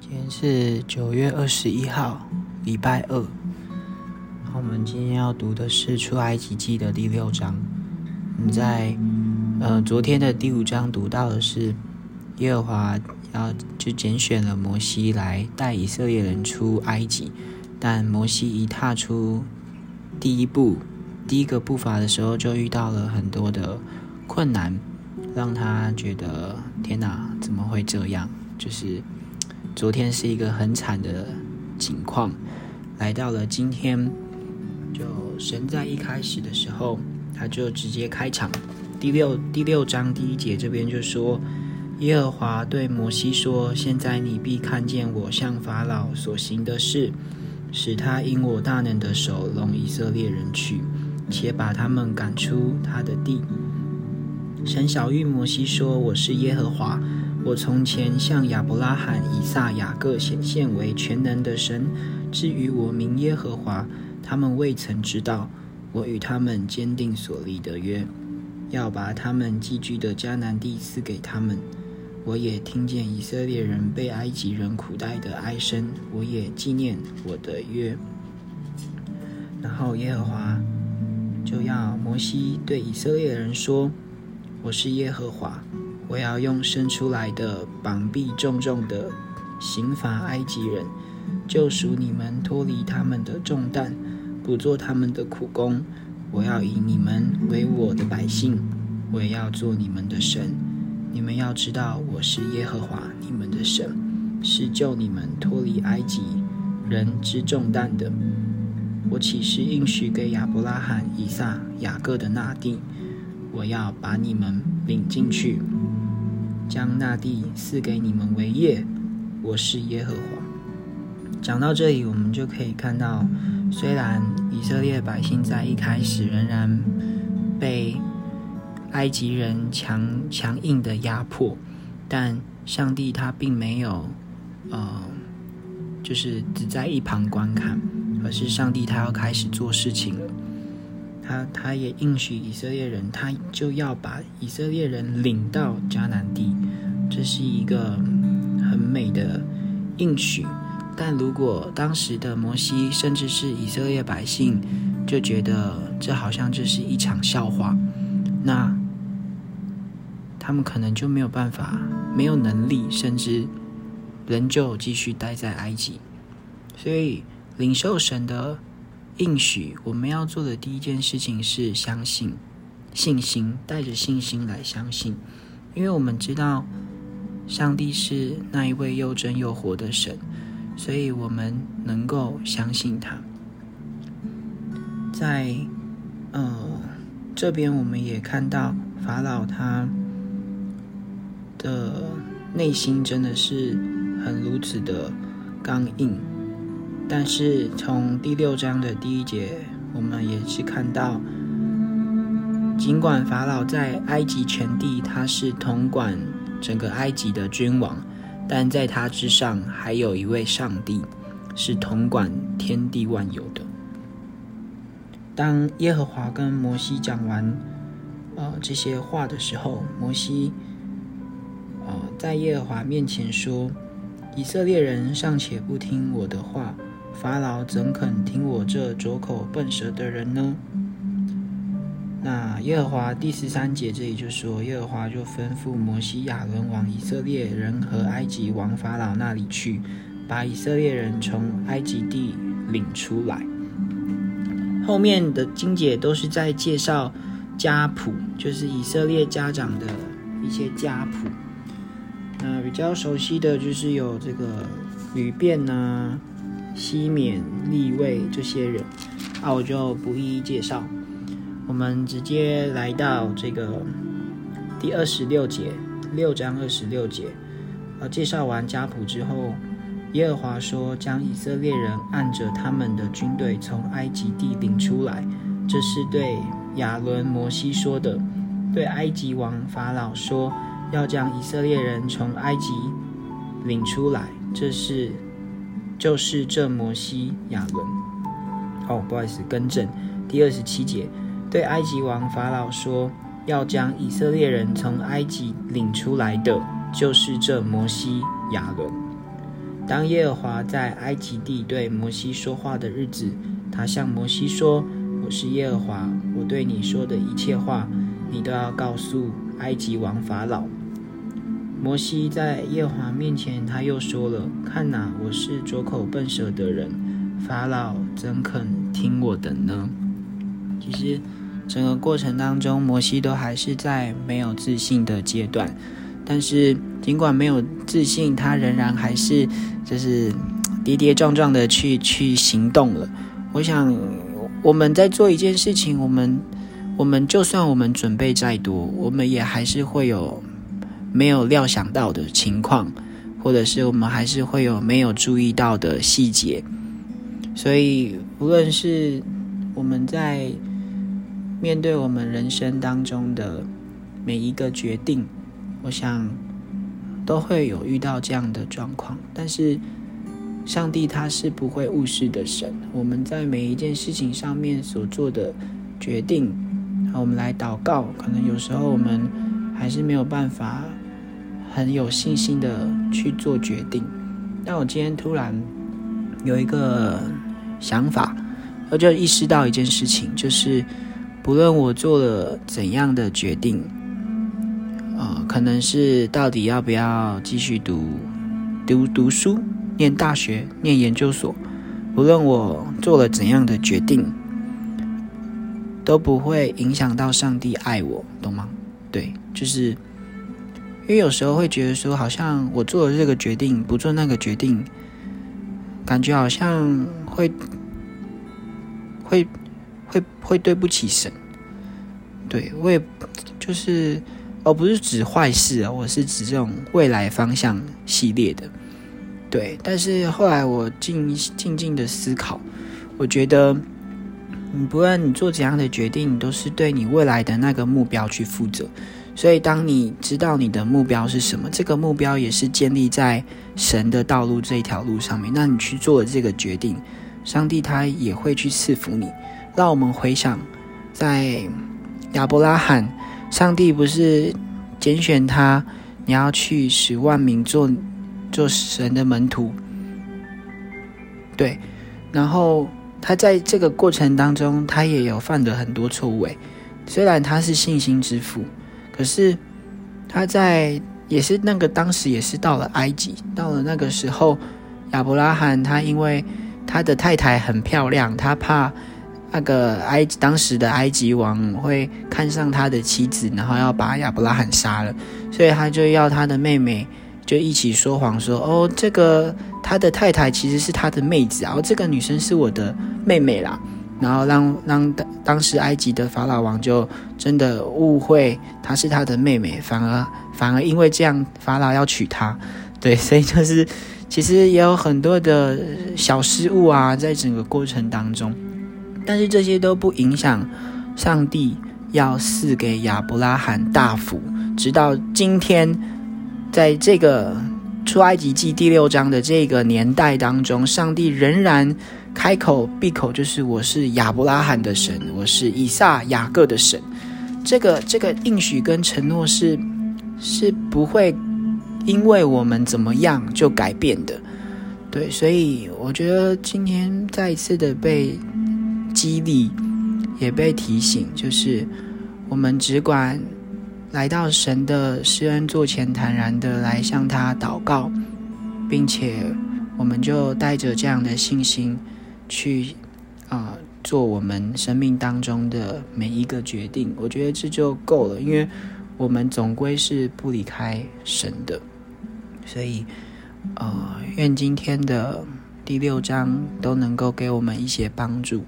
今天是九月二十一号，礼拜二。我们今天要读的是出埃及记的第六章。你在呃昨天的第五章读到的是耶和华要就拣选了摩西来带以色列人出埃及，但摩西一踏出第一步，第一个步伐的时候，就遇到了很多的困难，让他觉得天哪，怎么会这样？就是昨天是一个很惨的情况，来到了今天。就神在一开始的时候，他就直接开场。第六第六章第一节这边就说：“耶和华对摩西说：现在你必看见我向法老所行的事，使他因我大能的手容以色列人去，且把他们赶出他的地。”神小谕摩西说：“我是耶和华，我从前向亚伯拉罕、以撒、雅各显现为全能的神。至于我名耶和华。”他们未曾知道，我与他们坚定所立的约，要把他们寄居的迦南地赐给他们。我也听见以色列人被埃及人苦待的哀声，我也纪念我的约。然后耶和华就要摩西对以色列人说：“我是耶和华，我要用生出来的膀臂重重的刑罚埃及人，救赎你们脱离他们的重担。”不做他们的苦工，我要以你们为我的百姓，我也要做你们的神。你们要知道，我是耶和华你们的神，是救你们脱离埃及人之重担的。我岂是应许给亚伯拉罕、以撒、雅各的那地？我要把你们领进去，将那地赐给你们为业。我是耶和华。讲到这里，我们就可以看到。虽然以色列百姓在一开始仍然被埃及人强强硬的压迫，但上帝他并没有呃，就是只在一旁观看，而是上帝他要开始做事情了。他他也应许以色列人，他就要把以色列人领到迦南地，这是一个很美的应许。但如果当时的摩西，甚至是以色列百姓，就觉得这好像就是一场笑话，那他们可能就没有办法、没有能力，甚至仍旧继续待在埃及。所以，领受神的应许，我们要做的第一件事情是相信、信心，带着信心来相信，因为我们知道上帝是那一位又真又活的神。所以我们能够相信他，在呃这边我们也看到法老他的内心真的是很如此的刚硬，但是从第六章的第一节，我们也是看到，尽管法老在埃及全地他是统管整个埃及的君王。但在他之上还有一位上帝，是统管天地万有的。当耶和华跟摩西讲完呃这些话的时候，摩西呃在耶和华面前说：“以色列人尚且不听我的话，法老怎肯听我这拙口笨舌的人呢？”那耶和华第十三节这里就说，耶和华就吩咐摩西、亚伦往以色列人和埃及王法老那里去，把以色列人从埃及地领出来。后面的经节都是在介绍家谱，就是以色列家长的一些家谱。那比较熟悉的就是有这个吕便呐、西缅、利位这些人，那我就不一一介绍。我们直接来到这个第二十六节，六章二十六节。呃，介绍完家谱之后，耶和华说：“将以色列人按着他们的军队从埃及地领出来。”这是对亚伦、摩西说的。对埃及王法老说：“要将以色列人从埃及领出来。”这是就是这摩西、亚伦。哦，不好意思，更正。第二十七节。对埃及王法老说：“要将以色列人从埃及领出来的，就是这摩西、亚伦。当耶和华在埃及地对摩西说话的日子，他向摩西说：“我是耶和华，我对你说的一切话，你都要告诉埃及王法老。”摩西在耶和华面前，他又说了：“看哪，我是拙口笨舌的人，法老怎肯听我的呢？”其实，整个过程当中，摩西都还是在没有自信的阶段。但是，尽管没有自信，他仍然还是就是跌跌撞撞的去去行动了。我想，我们在做一件事情，我们我们就算我们准备再多，我们也还是会有。没有料想到的情况，或者是我们还是会有没有注意到的细节，所以无论是我们在面对我们人生当中的每一个决定，我想都会有遇到这样的状况。但是上帝他是不会误事的神，我们在每一件事情上面所做的决定，我们来祷告，可能有时候我们还是没有办法。很有信心的去做决定，但我今天突然有一个想法，我就意识到一件事情，就是不论我做了怎样的决定，呃，可能是到底要不要继续读读读书、念大学、念研究所，不论我做了怎样的决定，都不会影响到上帝爱我，懂吗？对，就是。因为有时候会觉得说，好像我做了这个决定，不做那个决定，感觉好像会会会会对不起神。对我也就是，而不是指坏事啊，我是指这种未来方向系列的。对，但是后来我静静静的思考，我觉得，你不论你做怎样的决定，都是对你未来的那个目标去负责。所以，当你知道你的目标是什么，这个目标也是建立在神的道路这一条路上面，那你去做了这个决定，上帝他也会去赐福你。让我们回想，在亚伯拉罕，上帝不是拣选他，你要去十万名做做神的门徒，对。然后他在这个过程当中，他也有犯了很多错误。虽然他是信心之父。可是，他在也是那个当时也是到了埃及，到了那个时候，亚伯拉罕他因为他的太太很漂亮，他怕那个埃及当时的埃及王会看上他的妻子，然后要把亚伯拉罕杀了，所以他就要他的妹妹就一起说谎说：“哦，这个他的太太其实是他的妹子然后，这个女生是我的妹妹啦。”然后让让当当时埃及的法老王就真的误会她是他的妹妹，反而反而因为这样法老要娶她，对，所以就是其实也有很多的小失误啊，在整个过程当中，但是这些都不影响上帝要赐给亚伯拉罕大福，直到今天，在这个出埃及记第六章的这个年代当中，上帝仍然。开口闭口就是我是亚伯拉罕的神，我是以撒雅各的神。这个这个应许跟承诺是是不会因为我们怎么样就改变的。对，所以我觉得今天再一次的被激励，也被提醒，就是我们只管来到神的施恩座前，坦然的来向他祷告，并且我们就带着这样的信心。去啊，做我们生命当中的每一个决定，我觉得这就够了，因为我们总归是不离开神的，所以呃，愿今天的第六章都能够给我们一些帮助。